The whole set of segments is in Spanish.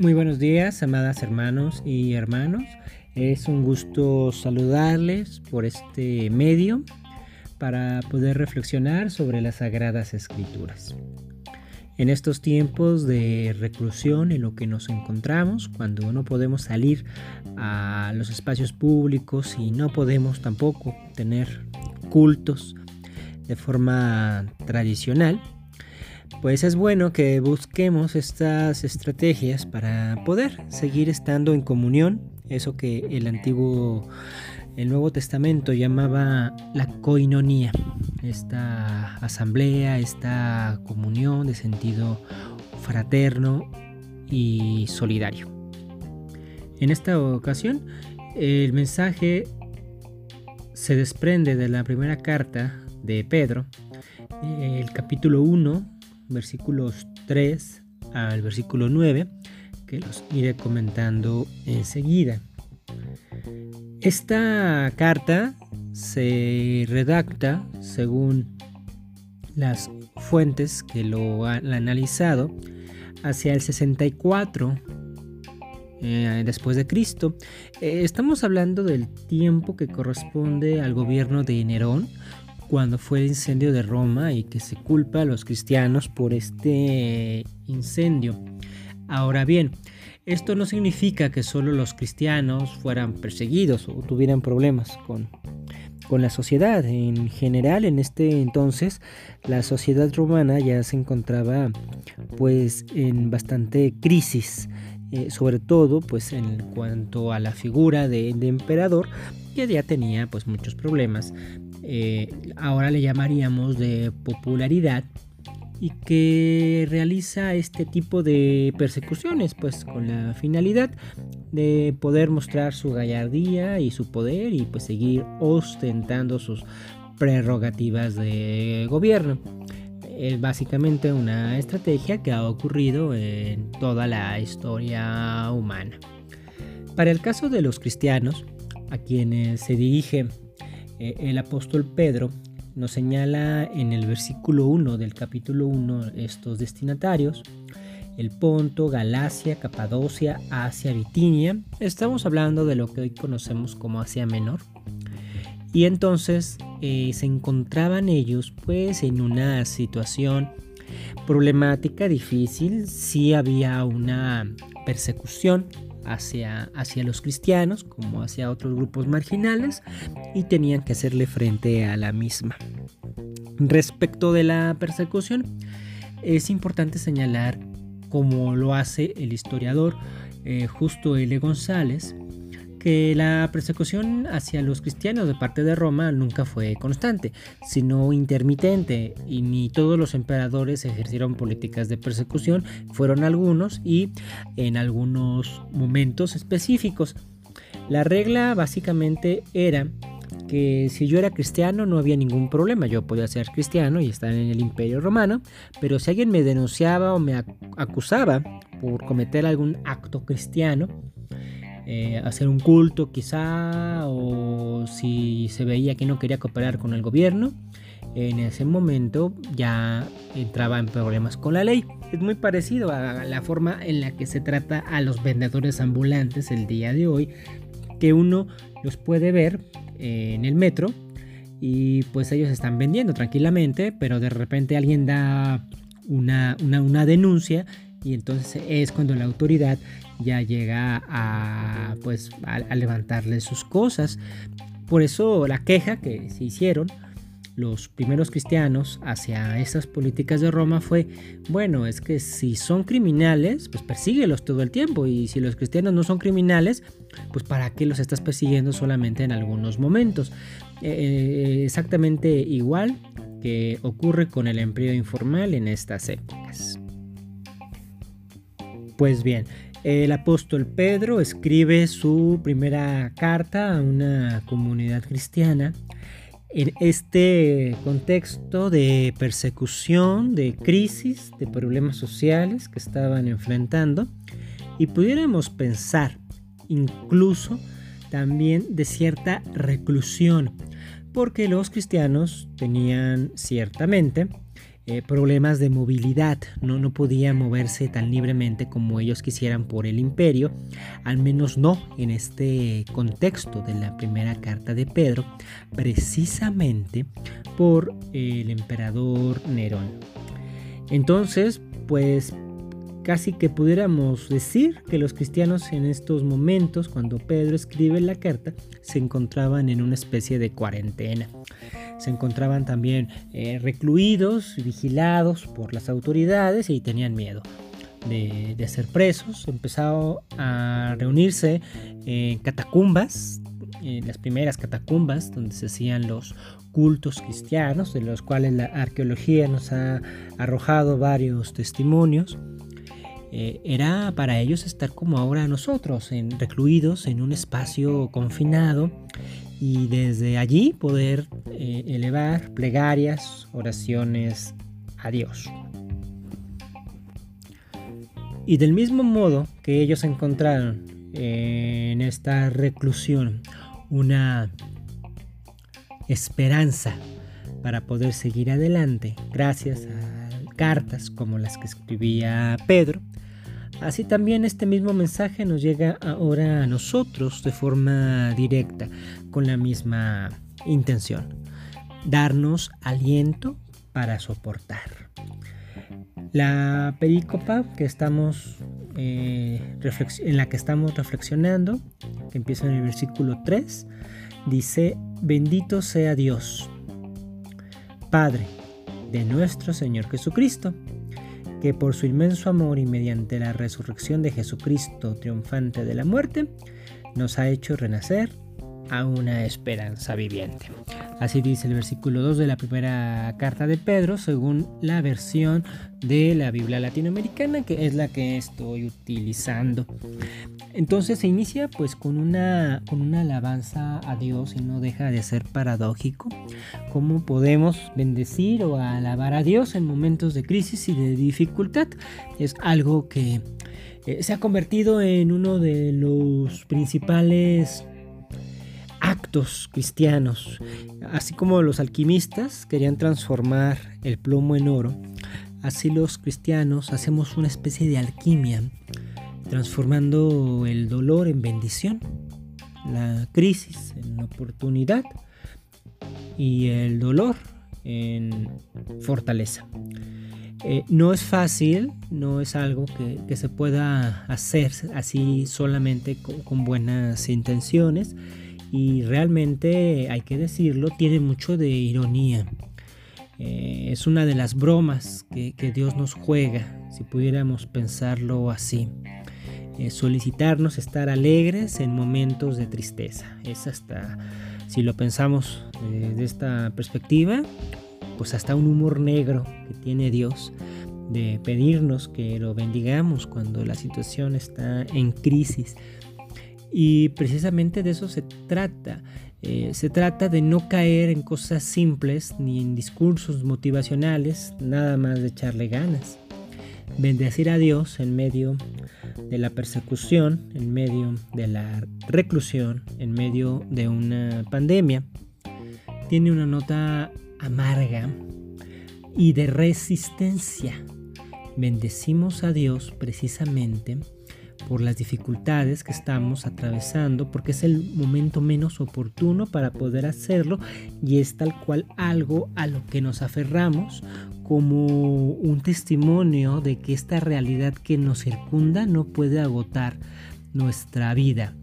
Muy buenos días, amadas hermanos y hermanos. Es un gusto saludarles por este medio para poder reflexionar sobre las sagradas escrituras. En estos tiempos de reclusión en lo que nos encontramos, cuando no podemos salir a los espacios públicos y no podemos tampoco tener cultos de forma tradicional, pues es bueno que busquemos estas estrategias para poder seguir estando en comunión, eso que el antiguo, el Nuevo Testamento llamaba la coinonía, esta asamblea, esta comunión de sentido fraterno y solidario. En esta ocasión, el mensaje se desprende de la primera carta de Pedro, el capítulo 1, versículos 3 al versículo 9, que los iré comentando enseguida. Esta carta se redacta según las fuentes que lo han analizado hacia el 64 eh, después de Cristo. Eh, estamos hablando del tiempo que corresponde al gobierno de Nerón cuando fue el incendio de Roma y que se culpa a los cristianos por este incendio. Ahora bien, esto no significa que solo los cristianos fueran perseguidos o tuvieran problemas con, con la sociedad. En general, en este entonces, la sociedad romana ya se encontraba pues en bastante crisis. Eh, sobre todo pues en cuanto a la figura de, de emperador que ya tenía pues muchos problemas eh, ahora le llamaríamos de popularidad y que realiza este tipo de persecuciones pues con la finalidad de poder mostrar su gallardía y su poder y pues seguir ostentando sus prerrogativas de gobierno. Es básicamente una estrategia que ha ocurrido en toda la historia humana. Para el caso de los cristianos, a quienes se dirige eh, el apóstol Pedro nos señala en el versículo 1 del capítulo 1 estos destinatarios, el Ponto, Galacia, Capadocia, Asia, Bitinia. Estamos hablando de lo que hoy conocemos como Asia Menor. Y entonces eh, se encontraban ellos pues en una situación problemática, difícil, sí había una persecución hacia, hacia los cristianos como hacia otros grupos marginales y tenían que hacerle frente a la misma. Respecto de la persecución, es importante señalar, como lo hace el historiador eh, Justo L. González, que la persecución hacia los cristianos de parte de Roma nunca fue constante, sino intermitente, y ni todos los emperadores ejercieron políticas de persecución, fueron algunos y en algunos momentos específicos. La regla básicamente era que si yo era cristiano no había ningún problema, yo podía ser cristiano y estar en el imperio romano, pero si alguien me denunciaba o me acusaba por cometer algún acto cristiano, eh, hacer un culto quizá o si se veía que no quería cooperar con el gobierno, en ese momento ya entraba en problemas con la ley. Es muy parecido a la forma en la que se trata a los vendedores ambulantes el día de hoy, que uno los puede ver eh, en el metro y pues ellos están vendiendo tranquilamente, pero de repente alguien da una, una denuncia y entonces es cuando la autoridad ya llega a pues a, levantarle sus cosas. Por eso la queja que se hicieron los primeros cristianos hacia esas políticas de Roma fue, bueno, es que si son criminales, pues persíguelos todo el tiempo y si los cristianos no son criminales, pues para qué los estás persiguiendo solamente en algunos momentos. Eh, exactamente igual que ocurre con el empleo informal en estas épocas. Pues bien, el apóstol Pedro escribe su primera carta a una comunidad cristiana. En este contexto de persecución, de crisis, de problemas sociales que estaban enfrentando y pudiéramos pensar incluso también de cierta reclusión, porque los cristianos tenían ciertamente eh, problemas de movilidad, ¿no? no podía moverse tan libremente como ellos quisieran por el imperio, al menos no en este contexto de la primera carta de Pedro, precisamente por el emperador Nerón. Entonces, pues casi que pudiéramos decir que los cristianos en estos momentos, cuando Pedro escribe la carta, se encontraban en una especie de cuarentena. Se encontraban también eh, recluidos, vigilados por las autoridades y tenían miedo de, ser presos. Empezaron a reunirse en catacumbas, en las primeras catacumbas donde se hacían los cultos cristianos, de los cuales la arqueología nos ha arrojado varios testimonios. Eh, era para ellos estar como ahora nosotros, en, recluidos en un espacio confinado y desde allí poder eh, elevar plegarias, oraciones a Dios. Y del mismo modo que ellos encontraron eh, en esta reclusión una esperanza para poder seguir adelante gracias a cartas como las que escribía Pedro, Así también este mismo mensaje nos llega ahora a nosotros de forma directa, con la misma intención, darnos aliento para soportar. La perícopa que estamos, eh, en la que estamos reflexionando, que empieza en el versículo 3, dice, bendito sea Dios, Padre de nuestro Señor Jesucristo que por su inmenso amor y mediante la resurrección de Jesucristo triunfante de la muerte, nos ha hecho renacer a una esperanza viviente. Así dice el versículo 2 de la primera carta de Pedro, según la versión de la Biblia latinoamericana, que es la que estoy utilizando. Entonces se inicia pues con una, con una alabanza a Dios y no deja de ser paradójico. ¿Cómo podemos bendecir o alabar a Dios en momentos de crisis y de dificultad? Es algo que eh, se ha convertido en uno de los principales actos cristianos. Así como los alquimistas querían transformar el plomo en oro, así los cristianos hacemos una especie de alquimia, transformando el dolor en bendición, la crisis en oportunidad y el dolor en fortaleza. Eh, no es fácil, no es algo que, se pueda hacer así solamente con buenas intenciones y realmente, hay que decirlo, tiene mucho de ironía. Eh, es una de las bromas que, Dios nos juega, si pudiéramos pensarlo así. Eh, solicitarnos estar alegres en momentos de tristeza. Es hasta, si lo pensamos desde esta perspectiva, pues hasta un humor negro que tiene Dios de pedirnos que lo bendigamos cuando la situación está en crisis y precisamente de eso se trata. Eh, se trata de no caer en cosas simples ni en discursos motivacionales, nada más de echarle ganas. Bendecir a Dios en medio de la persecución, en medio de la reclusión, en medio de una pandemia, tiene una nota amarga y de resistencia. Bendecimos a Dios precisamente por las dificultades que estamos atravesando, porque es el momento menos oportuno para poder hacerlo y es tal cual algo a lo que nos aferramos como un testimonio de que esta realidad que nos circunda no puede agotar nuestra vida,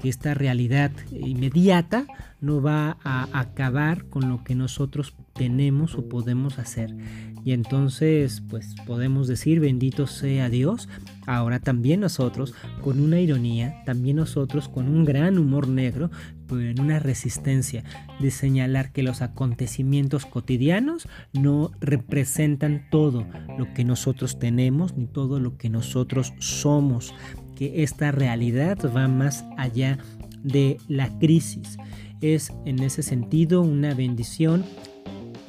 que esta realidad inmediata no va a acabar con lo que nosotros tenemos o podemos hacer. Y entonces, pues podemos decir, bendito sea Dios. Ahora también nosotros, con una ironía, también nosotros con un gran humor negro, pero en una resistencia de señalar que los acontecimientos cotidianos no representan todo lo que nosotros tenemos ni todo lo que nosotros somos, que esta realidad va más allá de la crisis. Es en ese sentido una bendición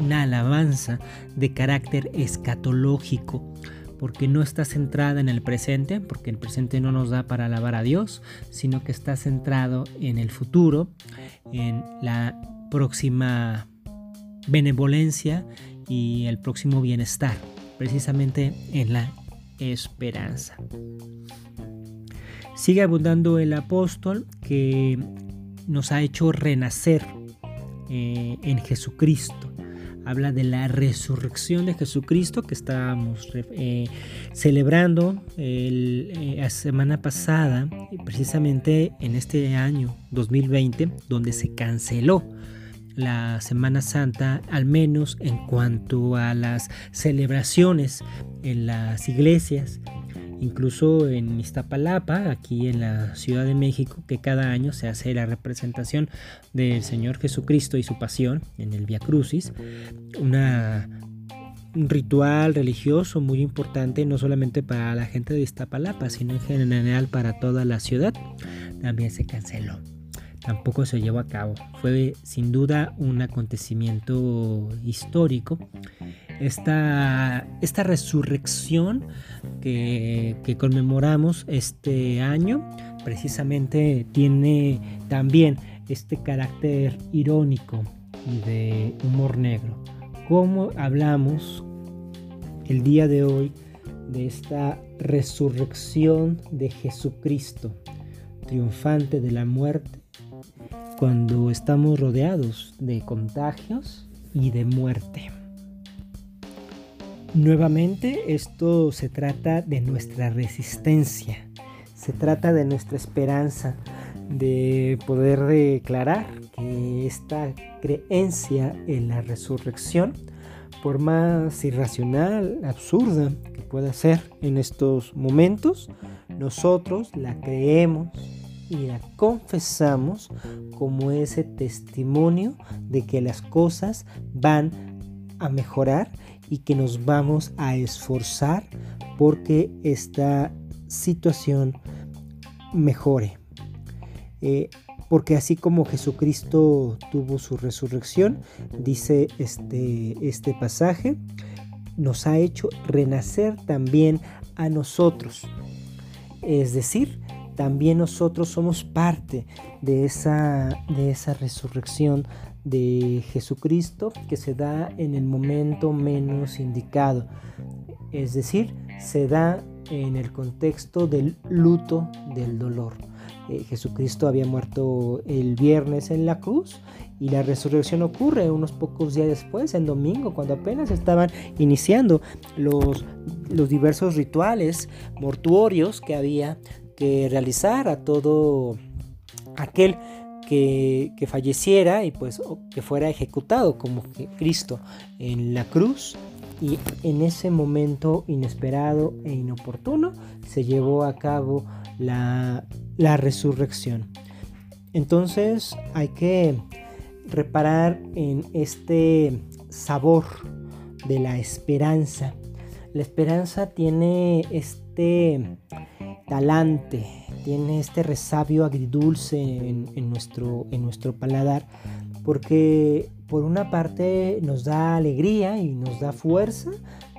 una alabanza de carácter escatológico, porque no está centrada en el presente, porque el presente no nos da para alabar a Dios, sino que está centrado en el futuro, en la próxima benevolencia y el próximo bienestar, precisamente en la esperanza. Sigue abundando el apóstol que nos ha hecho renacer eh, en Jesucristo habla de la resurrección de Jesucristo que estábamos eh, celebrando eh, la semana pasada, precisamente en este año 2020, donde se canceló la Semana Santa, al menos en cuanto a las celebraciones en las iglesias incluso en Iztapalapa, aquí en la Ciudad de México, que cada año se hace la representación del Señor Jesucristo y su pasión en el Via Crucis, un ritual religioso muy importante no solamente para la gente de Iztapalapa, sino en general para toda la ciudad, también se canceló. Tampoco se llevó a cabo. Fue sin duda un acontecimiento histórico esta, esta resurrección que, conmemoramos este año precisamente tiene también este carácter irónico y de humor negro. ¿Cómo hablamos el día de hoy de esta resurrección de Jesucristo, triunfante de la muerte, cuando estamos rodeados de contagios y de muerte? Nuevamente, esto se trata de nuestra resistencia, se trata de nuestra esperanza, de poder declarar que esta creencia en la resurrección, por más irracional, absurda que pueda ser en estos momentos, nosotros la creemos y la confesamos como ese testimonio de que las cosas van a mejorar y que nos vamos a esforzar porque esta situación mejore. Eh, porque así como Jesucristo tuvo su resurrección, dice este, este pasaje, nos ha hecho renacer también a nosotros. Es decir, también nosotros somos parte de esa, de esa resurrección de Jesucristo que se da en el momento menos indicado. Es decir, se da en el contexto del luto del dolor. Eh, Jesucristo había muerto el viernes en la cruz y la resurrección ocurre unos pocos días después, en domingo, cuando apenas estaban iniciando los, los diversos rituales mortuorios que había realizar a todo aquel que, falleciera y pues que fuera ejecutado como Cristo en la cruz y en ese momento inesperado e inoportuno se llevó a cabo la, la resurrección. Entonces hay que reparar en este sabor de la esperanza. La esperanza tiene este talante, tiene este resabio agridulce en, nuestro, en nuestro paladar, porque por una parte nos da alegría y nos da fuerza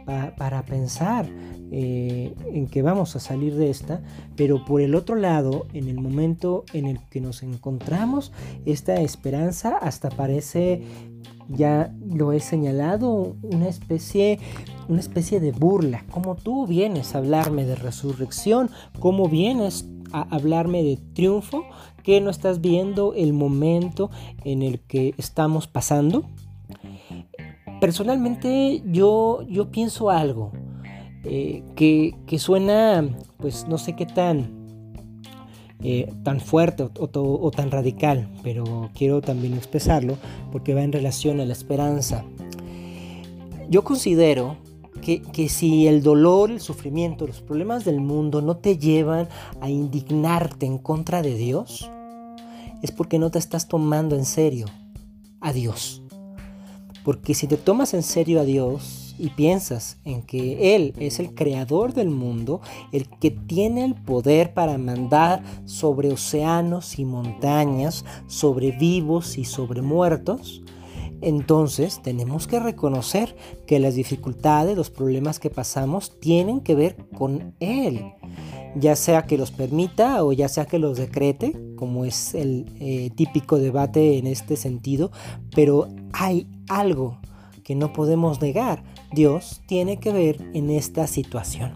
para pensar eh, en que vamos a salir de esta, pero por el otro lado, en el momento en el que nos encontramos, esta esperanza hasta parece, ya lo he señalado, una especie una especie de burla. Como tú vienes a hablarme de resurrección, como vienes a hablarme de triunfo, que no estás viendo el momento en el que estamos pasando. Personalmente yo, yo pienso algo eh, que, suena, pues no sé qué tan, eh, tan fuerte o, tan radical, pero quiero también expresarlo porque va en relación a la esperanza. Yo considero que, si el dolor, el sufrimiento, los problemas del mundo no te llevan a indignarte en contra de Dios, es porque no te estás tomando en serio a Dios. Porque si te tomas en serio a Dios y piensas en que Él es el creador del mundo, el que tiene el poder para mandar sobre océanos y montañas, sobre vivos y sobre muertos, entonces tenemos que reconocer que las dificultades, los problemas que pasamos tienen que ver con Él. Ya sea que los permita o ya sea que los decrete, como es el eh, típico debate en este sentido, pero hay algo que no podemos negar. Dios tiene que ver en esta situación.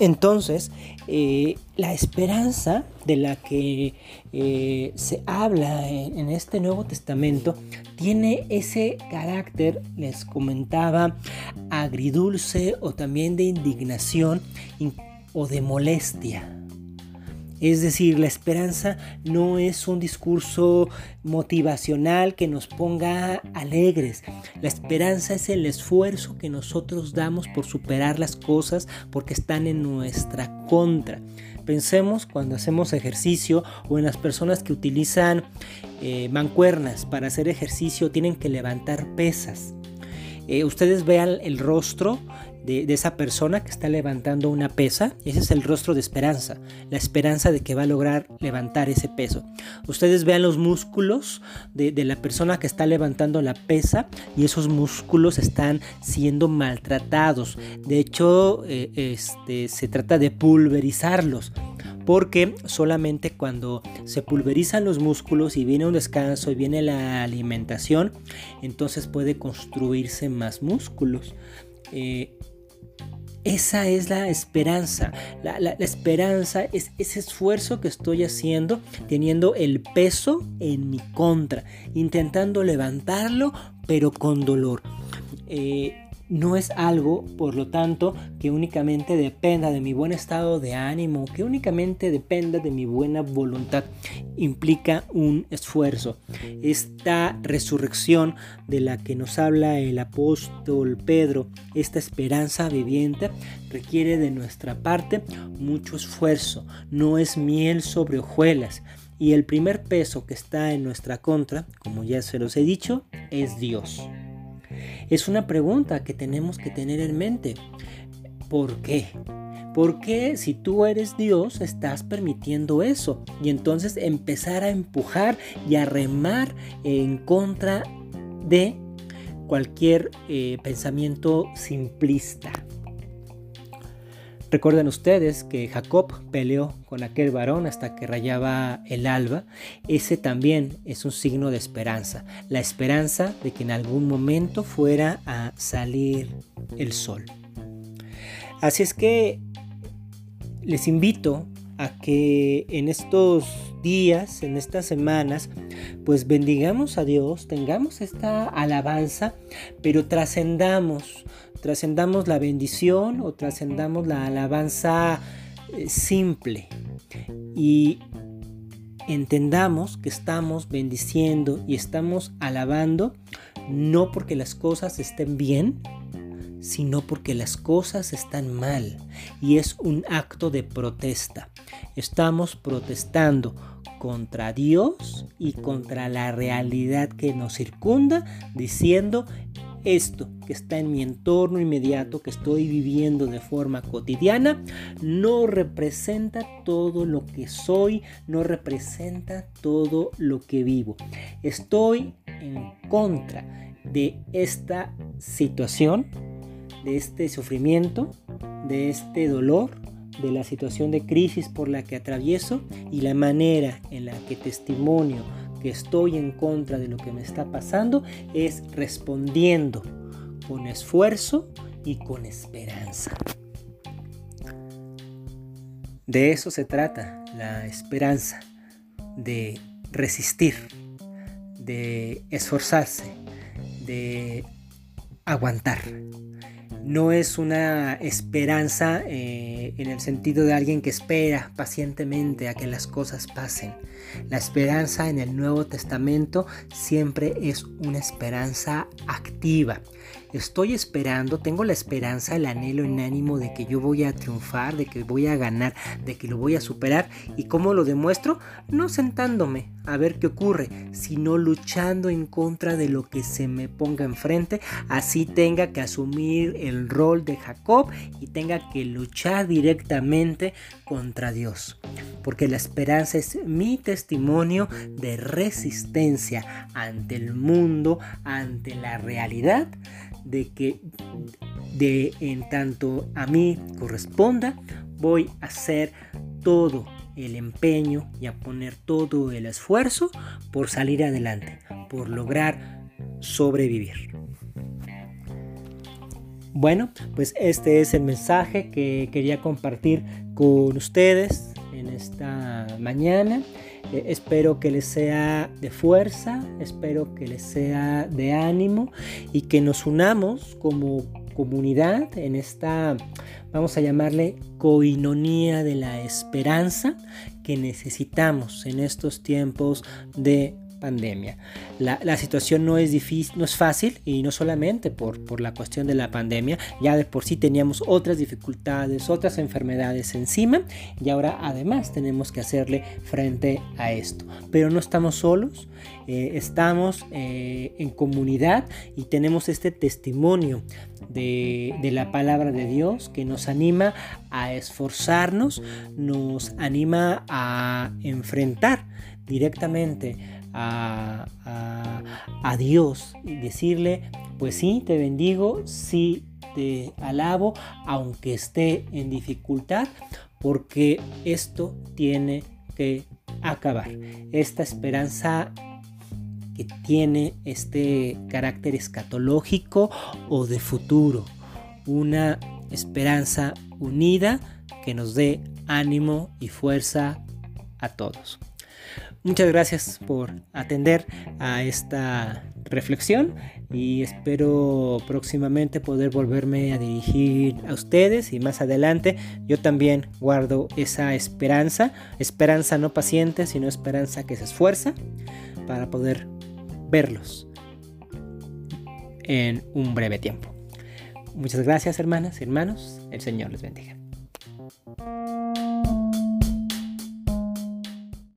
Entonces, eh, la esperanza de la que eh, se habla en, este Nuevo Testamento tiene ese carácter, les comentaba, agridulce o también de indignación o de molestia. Es decir, la esperanza no es un discurso motivacional que nos ponga alegres. La esperanza es el esfuerzo que nosotros damos por superar las cosas porque están en nuestra contra. Pensemos cuando hacemos ejercicio o en las personas que utilizan eh, mancuernas para hacer ejercicio, tienen que levantar pesas. Eh, ustedes vean el rostro de, esa persona que está levantando una pesa, ese es el rostro de esperanza, la esperanza de que va a lograr levantar ese peso. Ustedes vean los músculos de, la persona que está levantando la pesa y esos músculos están siendo maltratados. De hecho, eh, este, se trata de pulverizarlos porque solamente cuando se pulverizan los músculos y viene un descanso y viene la alimentación, entonces puede construirse más músculos. Eh, esa es la esperanza. La, esperanza es ese esfuerzo que estoy haciendo teniendo el peso en mi contra, intentando levantarlo, pero con dolor. Eh, no es algo, por lo tanto, que únicamente dependa de mi buen estado de ánimo, que únicamente dependa de mi buena voluntad. Implica un esfuerzo. Esta resurrección de la que nos habla el apóstol Pedro, esta esperanza viviente, requiere de nuestra parte mucho esfuerzo. No es miel sobre hojuelas. Y el primer peso que está en nuestra contra, como ya se los he dicho, es Dios. Es una pregunta que tenemos que tener en mente. ¿Por qué? ¿Por qué si tú eres Dios estás permitiendo eso? Y entonces empezar a empujar y a remar en contra de cualquier eh, pensamiento simplista. Recuerden ustedes que Jacob peleó con aquel varón hasta que rayaba el alba. Ese también es un signo de esperanza. La esperanza de que en algún momento fuera a salir el sol. Así es que les invito a que en estos días, en estas semanas, pues bendigamos a Dios, tengamos esta alabanza, pero trascendamos trascendamos la bendición o trascendamos la alabanza eh, simple y entendamos que estamos bendiciendo y estamos alabando no porque las cosas estén bien, sino porque las cosas están mal y es un acto de protesta. Estamos protestando contra Dios y contra la realidad que nos circunda, diciendo esto que está en mi entorno inmediato, que estoy viviendo de forma cotidiana, no representa todo lo que soy, no representa todo lo que vivo. Estoy en contra de esta situación, de este sufrimiento, de este dolor, de la situación de crisis por la que atravieso y la manera en la que testimonio que estoy en contra de lo que me está pasando es respondiendo con esfuerzo y con esperanza. De eso se trata la esperanza, de resistir, de esforzarse, de aguantar no es una esperanza eh, en el sentido de alguien que espera pacientemente a que las cosas pasen. La esperanza en el Nuevo Testamento siempre es una esperanza activa. Estoy esperando, tengo la esperanza, el anhelo en ánimo de que yo voy a triunfar, de que voy a ganar, de que lo voy a superar. ¿Y cómo lo demuestro? No sentándome a ver qué ocurre, sino luchando en contra de lo que se me ponga enfrente, así tenga que asumir el rol de Jacob y tenga que luchar directamente contra Dios. Porque la esperanza es mi testimonio de resistencia ante el mundo, ante la realidad de que de en tanto a mí corresponda, voy a hacer todo el empeño y a poner todo el esfuerzo por salir adelante, por lograr sobrevivir. Bueno, pues este es el mensaje que quería compartir con ustedes en esta mañana. Eh, espero que les sea de fuerza, espero que les sea de ánimo y que nos unamos como comunidad en esta, vamos a llamarle, coinonía de la esperanza que necesitamos en estos tiempos de pandemia. La, situación no es difícil, no es fácil y no solamente por, por la cuestión de la pandemia, ya de por sí teníamos otras dificultades, otras enfermedades encima y ahora además tenemos que hacerle frente a esto. Pero no estamos solos, eh, estamos eh, en comunidad y tenemos este testimonio de, de, la palabra de Dios que nos anima a esforzarnos, nos anima a enfrentar directamente a, Dios y decirle, pues sí, te bendigo, sí, te alabo, aunque esté en dificultad, porque esto tiene que acabar. Esta esperanza que tiene este carácter escatológico o de futuro. Una esperanza unida que nos dé ánimo y fuerza a todos. Muchas gracias por atender a esta reflexión y espero próximamente poder volverme a dirigir a ustedes y más adelante yo también guardo esa esperanza, esperanza no paciente, sino esperanza que se esfuerza para poder verlos en un breve tiempo. Muchas gracias hermanas hermanos, el Señor les bendiga.